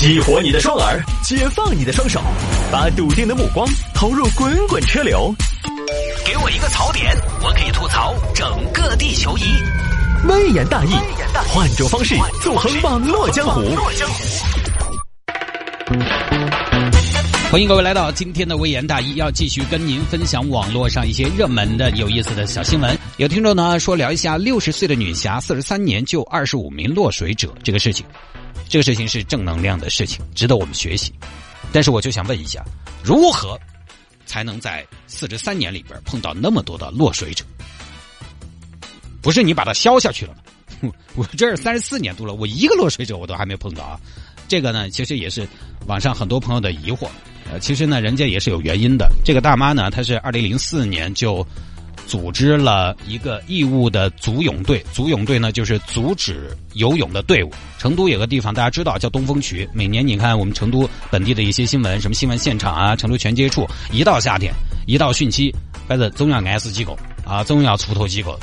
激活你的双耳，解放你的双手，把笃定的目光投入滚滚车流。给我一个槽点，我可以吐槽整个地球仪。微言大义，换种方式纵横网络江湖。欢迎各位来到今天的微言大义，要继续跟您分享网络上一些热门的、有意思的小新闻。有听众呢说聊一下六十岁的女侠四十三年救二十五名落水者这个事情，这个事情是正能量的事情，值得我们学习。但是我就想问一下，如何才能在四十三年里边碰到那么多的落水者？不是你把它消下去了吗？我这儿三十四年读了，我一个落水者我都还没碰到啊。这个呢，其实也是网上很多朋友的疑惑。呃，其实呢，人家也是有原因的。这个大妈呢，她是二零零四年就组织了一个义务的足泳队，足泳队呢就是阻止游泳的队伍。成都有个地方大家知道叫东风渠，每年你看我们成都本地的一些新闻，什么新闻现场啊，成都全接触，一到夏天，一到汛期，反正总要挨死几个啊，总要出头几个。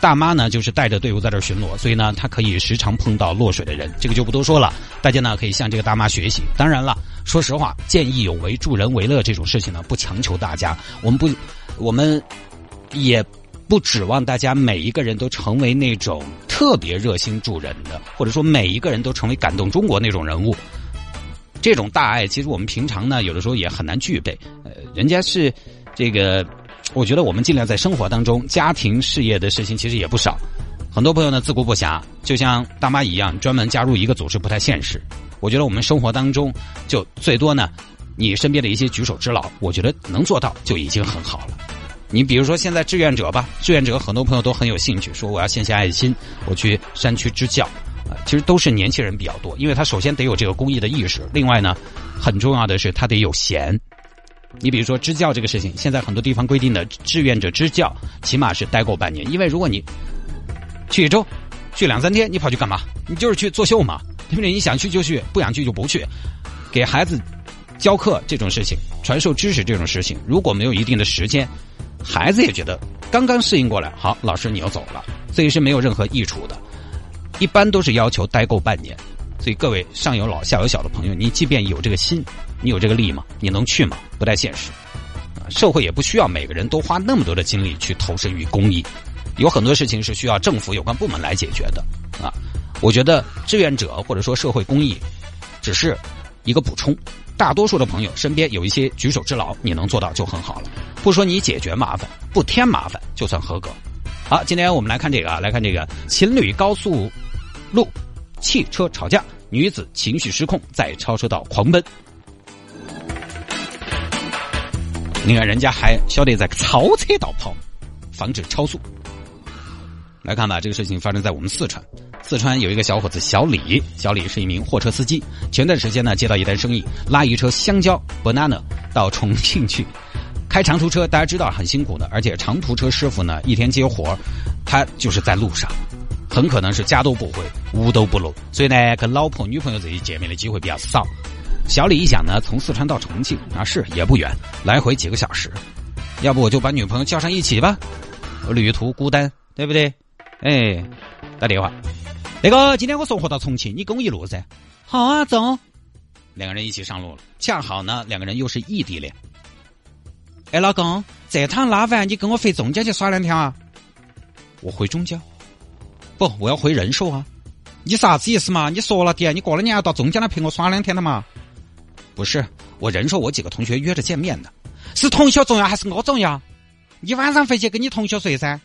大妈呢，就是带着队伍在这巡逻，所以呢，她可以时常碰到落水的人，这个就不多说了。大家呢可以向这个大妈学习。当然了，说实话，见义勇为、助人为乐这种事情呢，不强求大家。我们不，我们也不指望大家每一个人都成为那种特别热心助人的，或者说每一个人都成为感动中国那种人物。这种大爱，其实我们平常呢，有的时候也很难具备。呃，人家是这个。我觉得我们尽量在生活当中，家庭事业的事情其实也不少。很多朋友呢自顾不暇，就像大妈一样，专门加入一个组织不太现实。我觉得我们生活当中，就最多呢，你身边的一些举手之劳，我觉得能做到就已经很好了。你比如说现在志愿者吧，志愿者很多朋友都很有兴趣，说我要献献爱心，我去山区支教啊。其实都是年轻人比较多，因为他首先得有这个公益的意识，另外呢，很重要的是他得有闲。你比如说支教这个事情，现在很多地方规定的志愿者支教，起码是待够半年。因为如果你去一周、去两三天，你跑去干嘛？你就是去作秀嘛，对不对？你想去就去，不想去就不去。给孩子教课这种事情，传授知识这种事情，如果没有一定的时间，孩子也觉得刚刚适应过来，好，老师你要走了，所以是没有任何益处的。一般都是要求待够半年。所以各位上有老下有小的朋友，你即便有这个心，你有这个力吗？你能去吗？不太现实。啊，社会也不需要每个人都花那么多的精力去投身于公益，有很多事情是需要政府有关部门来解决的。啊，我觉得志愿者或者说社会公益，只是一个补充。大多数的朋友身边有一些举手之劳，你能做到就很好了。不说你解决麻烦，不添麻烦就算合格。好，今天我们来看这个啊，来看这个情侣高速路。汽车吵架，女子情绪失控，在超车道狂奔。你看，人家还晓得在超车道跑，防止超速。来看吧，这个事情发生在我们四川。四川有一个小伙子小李，小李是一名货车司机。前段时间呢，接到一单生意，拉一车香蕉 banana 到重庆去。开长途车，大家知道很辛苦的，而且长途车师傅呢，一天接活他就是在路上。很可能是家都不回，屋都不落，所以呢，跟老婆、女朋友这些见面的机会比较少。小李一想呢，从四川到重庆啊，是也不远，来回几个小时，要不我就把女朋友叫上一起吧，旅途孤单，对不对？哎，打电话，那个今天我送货到重庆，你跟我一路噻。好啊，走。两个人一起上路了，恰好呢，两个人又是异地恋。哎，老公，这趟拉完你跟我回中间去耍两天啊？我回中江。不，我要回仁寿啊！你啥子意思嘛？你说了点，你过了年要到中江来陪我耍两天的嘛？不是，我仁寿我几个同学约着见面的，是同学重要还是我重要？你晚上回去跟你同学睡噻？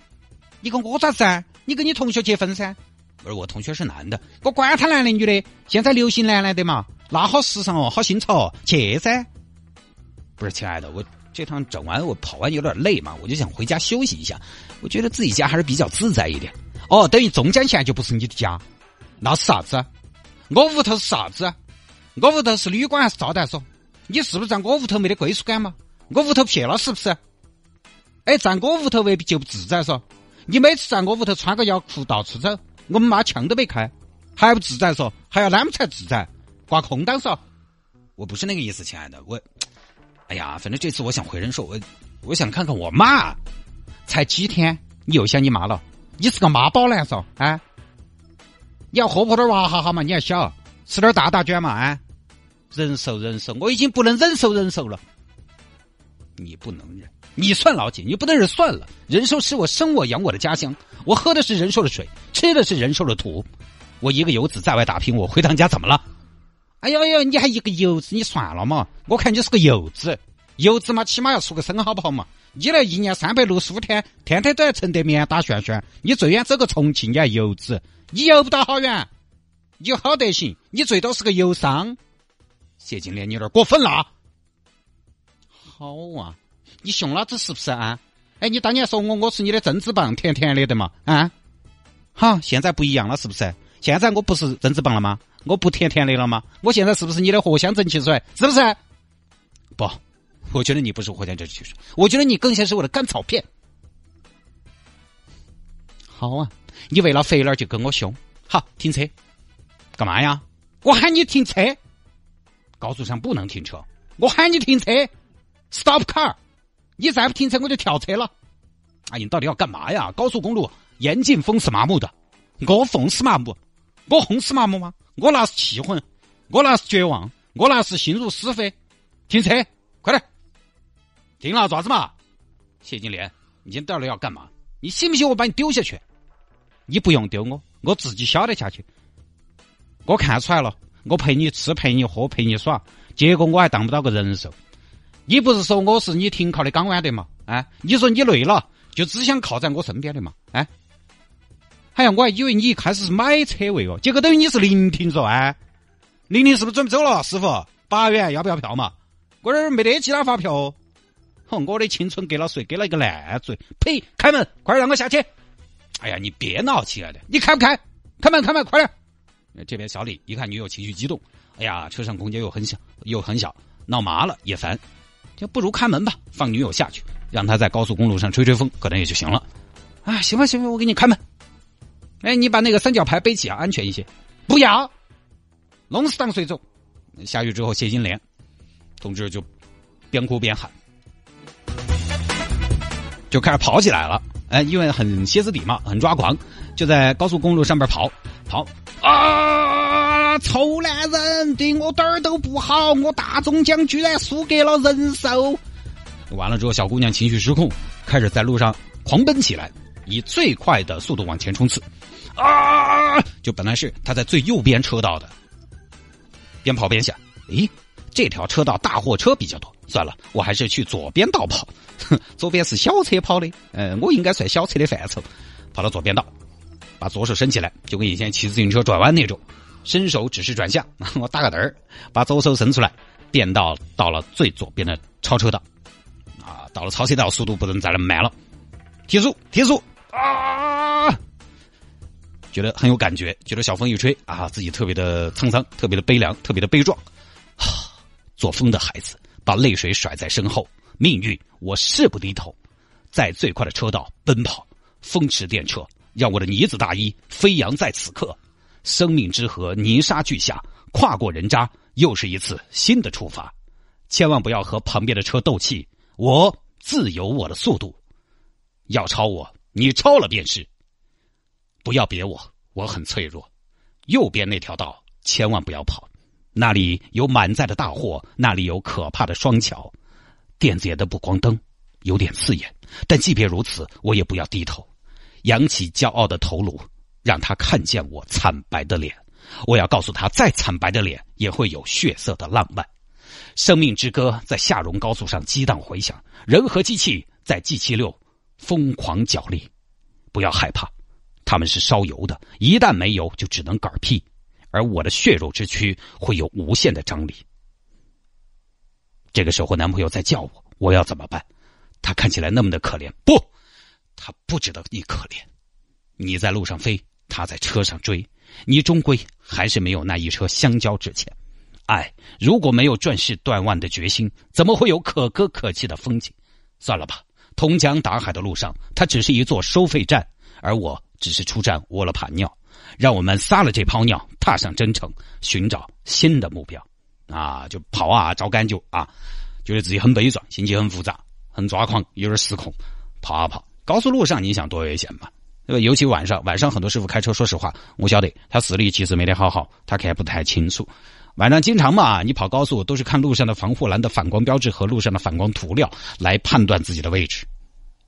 你跟我咋子？你跟你同学结婚噻？不是，我同学是男的，我管他男的女的，现在流行男男的嘛，那好时尚哦，好新潮哦，去噻！不是，亲爱的，我这趟整完我跑完有点累嘛，我就想回家休息一下，我觉得自己家还是比较自在一点。哦，等于中间线就不是你的家，那是啥子？我屋头是啥子？我屋头是旅馆还是招待所？你是不是在我屋头没得归属感嘛？我屋头撇了是不是？哎，在我屋头未必就不自在嗦。你每次在我屋头穿个摇裤到处走，我们妈枪都没开，还不自在嗦？还要啷么才自在？挂空档嗦？我不是那个意思，亲爱的，我，哎呀，反正这次我想回人寿，我我想看看我妈，才几天，你又想你妈了？你是个妈宝男嗦，啊！你要活泼点娃哈哈嘛，你还小，吃点大大卷嘛？啊，忍受忍受，我已经不能忍受忍受了。你不能忍，你算老几？你不能忍算了。仁寿是我生我养我的家乡，我喝的是仁寿的水，吃的是仁寿的土。我一个游子在外打拼，我回趟家怎么了？哎呦呦，你还一个游子，你算了嘛！我看你是个游子，游子嘛，起码要出个身好不好嘛？你那一年三百六十五天，天天都在承德面打旋旋，你最远走个重庆，你还游子，你游不到好远，你好得行，你最多是个游商。谢金莲，你有点过分了。好啊，你凶老子是不是啊？哎，你当年说我我是你的政治棒，甜甜的的嘛？啊？好，现在不一样了，是不是？现在我不是政治棒了吗？我不甜甜的了吗？我现在是不是你的藿香正气水？是不是？不，我觉得你不是藿香正气水，我觉得你更像是我的甘草片。好啊，你为了肥脸就跟我凶，好停车，干嘛呀？我喊你停车，高速上不能停车，我喊你停车，stop car，你再不停车我就跳车了。哎，你到底要干嘛呀？高速公路严禁风死麻木的，我风死麻木，我轰死麻木吗？我那是气愤，我那是绝望，我那是心如死灰。停车，快点！停了，爪子嘛？谢金莲，你到底要干嘛？你信不信我把你丢下去？你不用丢我，我自己晓得下去。我看出来了，我陪你吃，陪你喝，陪你耍，结果我还当不到个人寿。你不是说我是你停靠的港湾的吗？哎，你说你累了，就只想靠在我身边的嘛？哎。哎呀，我还以为你一开始是买车位哦，结果等于你是临停着啊！玲玲是不是准备走了？师傅，八元要不要票嘛？我这儿没得其他发票。哼，我的青春给了谁？给了一个烂嘴！呸！开门，快点让我下去！哎呀，你别闹，亲爱的，你开不开？开门，开门，快点！这边小李一看女友情绪激动，哎呀，车上空间又很小，又很小，闹麻了也烦，就不如开门吧，放女友下去，让她在高速公路上吹吹风，可能也就行了。啊，行吧，行吧，我给你开门。哎，你把那个三角牌背起啊，安全一些。不要，弄死当随走？下去之后，谢金莲同志就边哭边喊，就开始跑起来了。哎，因为很歇斯底嘛，很抓狂，就在高速公路上边跑跑啊！臭男人，对我点儿都不好，我大中奖居然输给了人寿。完了之后，小姑娘情绪失控，开始在路上狂奔起来，以最快的速度往前冲刺。啊！就本来是她在最右边车道的，边跑边想：咦，这条车道大货车比较多，算了，我还是去左边道跑。哼，左边是小车跑的，嗯，我应该算小车的范畴。跑到左边道，把左手伸起来，就跟以前骑自行车转弯那种，伸手指示转向。我打个嘚儿，把左手伸出来，变道到了最左边的超车道。啊，到了超车道，速度不能再那么慢了，提速，提速！啊！觉得很有感觉，觉得小风一吹啊，自己特别的沧桑，特别的悲凉，特别的悲壮。做风的孩子把泪水甩在身后，命运我誓不低头，在最快的车道奔跑，风驰电掣，让我的呢子大衣飞扬在此刻。生命之河泥沙俱下，跨过人渣，又是一次新的出发。千万不要和旁边的车斗气，我自有我的速度。要超我，你超了便是。不要别我，我很脆弱。右边那条道千万不要跑，那里有满载的大货，那里有可怕的双桥，电子眼的补光灯有点刺眼，但即便如此，我也不要低头，扬起骄傲的头颅，让他看见我惨白的脸。我要告诉他，再惨白的脸也会有血色的浪漫。生命之歌在下荣高速上激荡回响，人和机器在 G 七六疯狂角力，不要害怕。他们是烧油的，一旦没油就只能嗝屁，而我的血肉之躯会有无限的张力。这个时候，男朋友在叫我，我要怎么办？他看起来那么的可怜，不，他不值得你可怜。你在路上飞，他在车上追，你终归还是没有那一车香蕉值钱。爱如果没有壮士断腕的决心，怎么会有可歌可泣的风景？算了吧，通江达海的路上，它只是一座收费站，而我。只是出站窝了盘尿，让我们撒了这泡尿，踏上征程，寻找新的目标，啊，就跑啊，找感觉啊，觉得自己很悲壮，心情很复杂，很抓狂，有点失控，跑啊跑。高速路上你想多危险嘛？对吧？尤其晚上，晚上很多师傅开车，说实话，我晓得他视力其实没得好好，他看不太清楚。晚上经常嘛，你跑高速都是看路上的防护栏的反光标志和路上的反光涂料来判断自己的位置，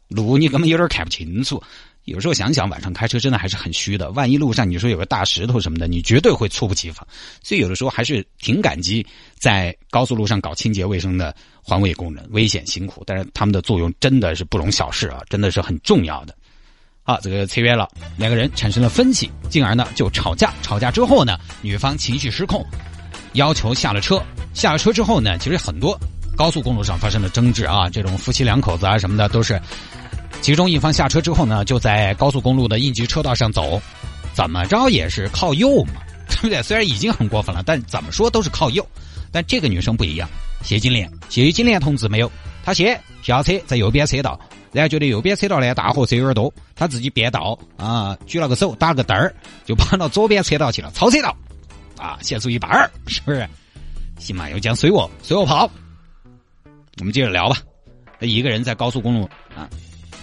路你根本有点看不清楚。有时候想想，晚上开车真的还是很虚的。万一路上你说有个大石头什么的，你绝对会猝不及防。所以有的时候还是挺感激在高速路上搞清洁卫生的环卫工人，危险辛苦，但是他们的作用真的是不容小视啊，真的是很重要的。啊，这个签约了，两个人产生了分歧，进而呢就吵架。吵架之后呢，女方情绪失控，要求下了车。下了车之后呢，其实很多高速公路上发生的争执啊，这种夫妻两口子啊什么的都是。其中一方下车之后呢，就在高速公路的应急车道上走，怎么着也是靠右嘛，对不对？虽然已经很过分了，但怎么说都是靠右。但这个女生不一样，谢金莲，谢金莲同志没有，她先下车在右边车道，然后觉得右边车道呢大货车有点多，他自己变道啊，举了个手打了个灯儿，就跑到左边车道去了，超车道啊，限速一百二，是不是？行嘛，又讲随我随我跑，我们接着聊吧。一个人在高速公路啊。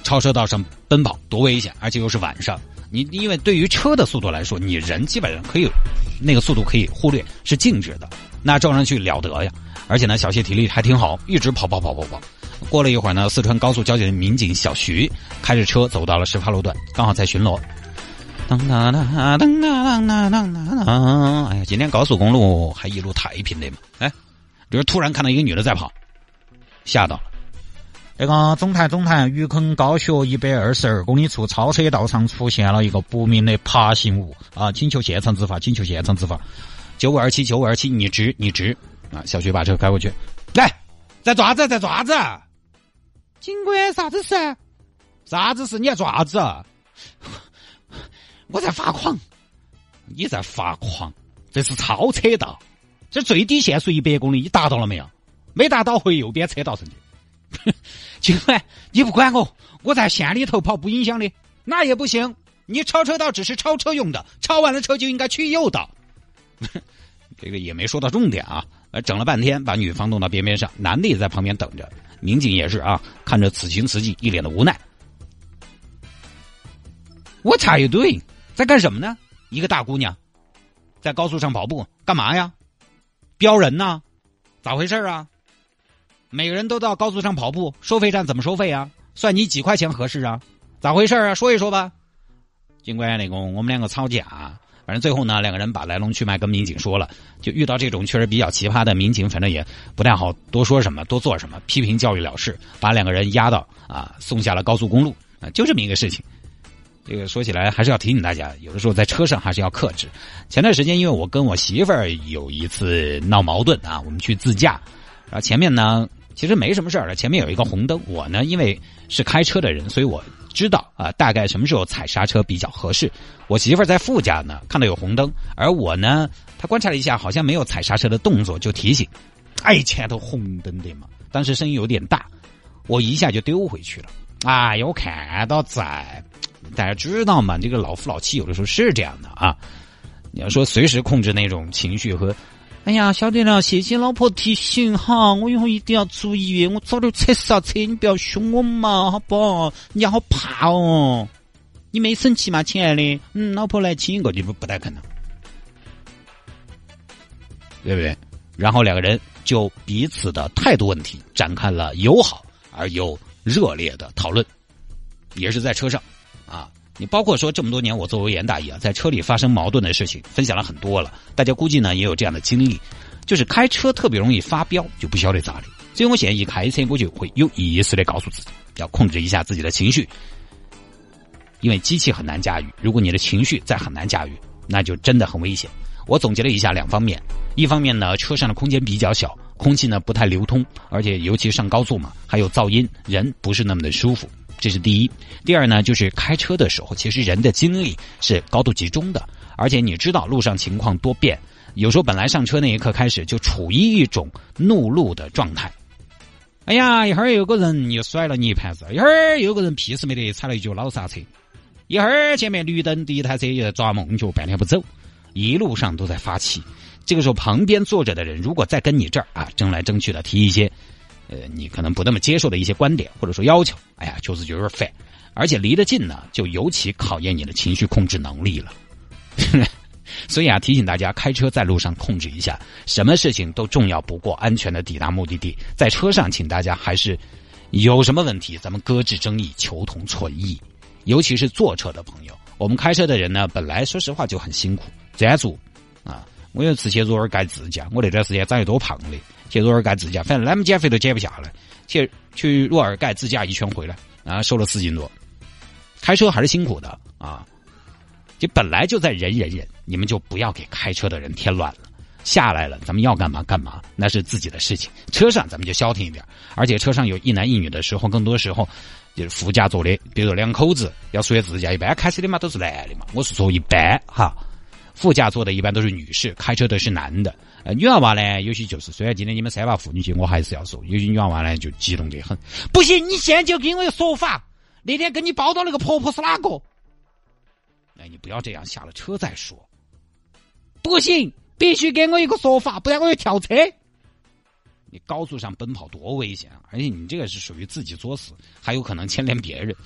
超车道上奔跑多危险，而且又是晚上。你因为对于车的速度来说，你人基本上可以那个速度可以忽略，是静止的。那撞上去了得呀！而且呢，小谢体力还挺好，一直跑跑跑跑跑。过了一会儿呢，四川高速交警的民警小徐开着车走到了事发路段，刚好在巡逻。当当当当当当当当！哎呀，今天高速公路还一路太平的嘛？哎，就是突然看到一个女的在跑，吓到了。那个总台总台，余坑高速一百二十二公里处超车道上出现了一个不明的爬行物啊！请求现场执法，请求现场执法。九五二七九五二七，你直你直啊！小徐把车开过去，来，在爪子在爪子。警官，啥子事？啥子事？你要爪子？我在发狂，你在发狂？这是超车道，这最低限速一百公里，你达到了没有？没达到，回右边车道上去。警官，你不管我，我在县里头跑不影响的，那也不行。你超车道只是超车用的，超完了车就应该去右道。这个也没说到重点啊，整了半天把女方弄到边边上，男的也在旁边等着。民警也是啊，看着此情此景，一脸的无奈。我插一队，在干什么呢？一个大姑娘，在高速上跑步，干嘛呀？飙人呢？咋回事啊？每个人都到高速上跑步，收费站怎么收费啊？算你几块钱合适啊？咋回事啊？说一说吧。警官，那个我们两个吵架，反正最后呢，两个人把来龙去脉跟民警说了。就遇到这种确实比较奇葩的民警，反正也不太好多说什么，多做什么，批评教育了事，把两个人押到啊，送下了高速公路啊，就这么一个事情。这个说起来还是要提醒大家，有的时候在车上还是要克制。前段时间，因为我跟我媳妇儿有一次闹矛盾啊，我们去自驾，然后前面呢。其实没什么事儿了，前面有一个红灯。我呢，因为是开车的人，所以我知道啊，大概什么时候踩刹车比较合适。我媳妇儿在副驾呢，看到有红灯，而我呢，她观察了一下，好像没有踩刹车的动作，就提醒：“哎，前头红灯的嘛。”当时声音有点大，我一下就丢回去了。哎呦，看到在，大家知道嘛？这个老夫老妻有的时候是这样的啊。你要说随时控制那种情绪和。哎呀，晓得了，谢谢老婆提醒哈，我以后一定要注意，我早点测试下车，你不要凶我嘛，好不好？人家好怕哦。你没生气吗，亲爱的？嗯，老婆来亲一个，就不不太可能，对不对？然后两个人就彼此的态度问题展开了友好而又热烈的讨论，也是在车上啊。你包括说这么多年，我作为严大爷啊，在车里发生矛盾的事情分享了很多了，大家估计呢也有这样的经历，就是开车特别容易发飙，就不晓得咋的。所以我现在一开车，我就会有意识的告诉自己，要控制一下自己的情绪，因为机器很难驾驭，如果你的情绪再很难驾驭，那就真的很危险。我总结了一下两方面，一方面呢，车上的空间比较小，空气呢不太流通，而且尤其上高速嘛，还有噪音，人不是那么的舒服。这是第一，第二呢，就是开车的时候，其实人的精力是高度集中的，而且你知道路上情况多变，有时候本来上车那一刻开始就处于一种怒路的状态。哎呀，一会儿有个人又甩了你一盘子，一会儿有个人屁事没得踩了一脚老刹车，一会儿前面绿灯第一台车又在抓梦脚半天不走，一路上都在发气。这个时候旁边坐着的人如果再跟你这儿啊争来争去的提一些呃，你可能不那么接受的一些观点或者说要求，哎呀，就是有点烦。而且离得近呢，就尤其考验你的情绪控制能力了。所以啊，提醒大家，开车在路上控制一下，什么事情都重要不过安全的抵达目的地。在车上，请大家还是有什么问题，咱们搁置争议，求同存异。尤其是坐车的朋友，我们开车的人呢，本来说实话就很辛苦，专注啊。我有次去若尔盖自驾，我那段时间长得多胖的，去若尔盖自驾，反正那么减肥都减不下来。去去若尔盖自驾一圈回来啊，瘦了四斤多。开车还是辛苦的啊，就本来就在忍忍忍，你们就不要给开车的人添乱了。下来了，咱们要干嘛干嘛，那是自己的事情。车上咱们就消停一点，而且车上有一男一女的时候，更多时候就是副驾座的，比如说两口子要出去自驾，一般开车的嘛都是男的嘛。我是说一般哈，副驾坐的一般都是女士，开车的是男的。呃，女娃娃呢，有些就是虽然今天你们三娃妇女节，我还是要说，有些女娃娃呢就激动得很。不行，你现在就给我一个说法。那天跟你报道那个婆婆是哪个？哎，你不要这样，下了车再说。不行，必须给我一个说法，不然我要跳车。你高速上奔跑多危险啊！而且你这个是属于自己作死，还有可能牵连别人。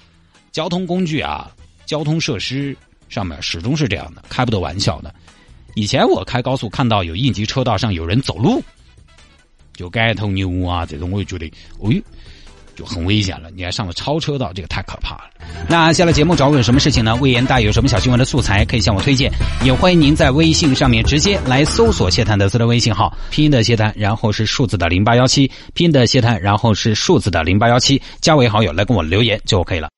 交通工具啊，交通设施上面始终是这样的，开不得玩笑的。以前我开高速看到有应急车道上有人走路，就盖头牛啊这种，我就觉得，哎。就很危险了，你还上了超车道，这个太可怕了。那下了节目找我有什么事情呢？魏延大有什么小新闻的素材可以向我推荐，也欢迎您在微信上面直接来搜索谢探德斯的微信号，拼音的谢探，然后是数字的零八幺七，拼音的谢探，然后是数字的零八幺七，加为好友来跟我留言就 OK 了。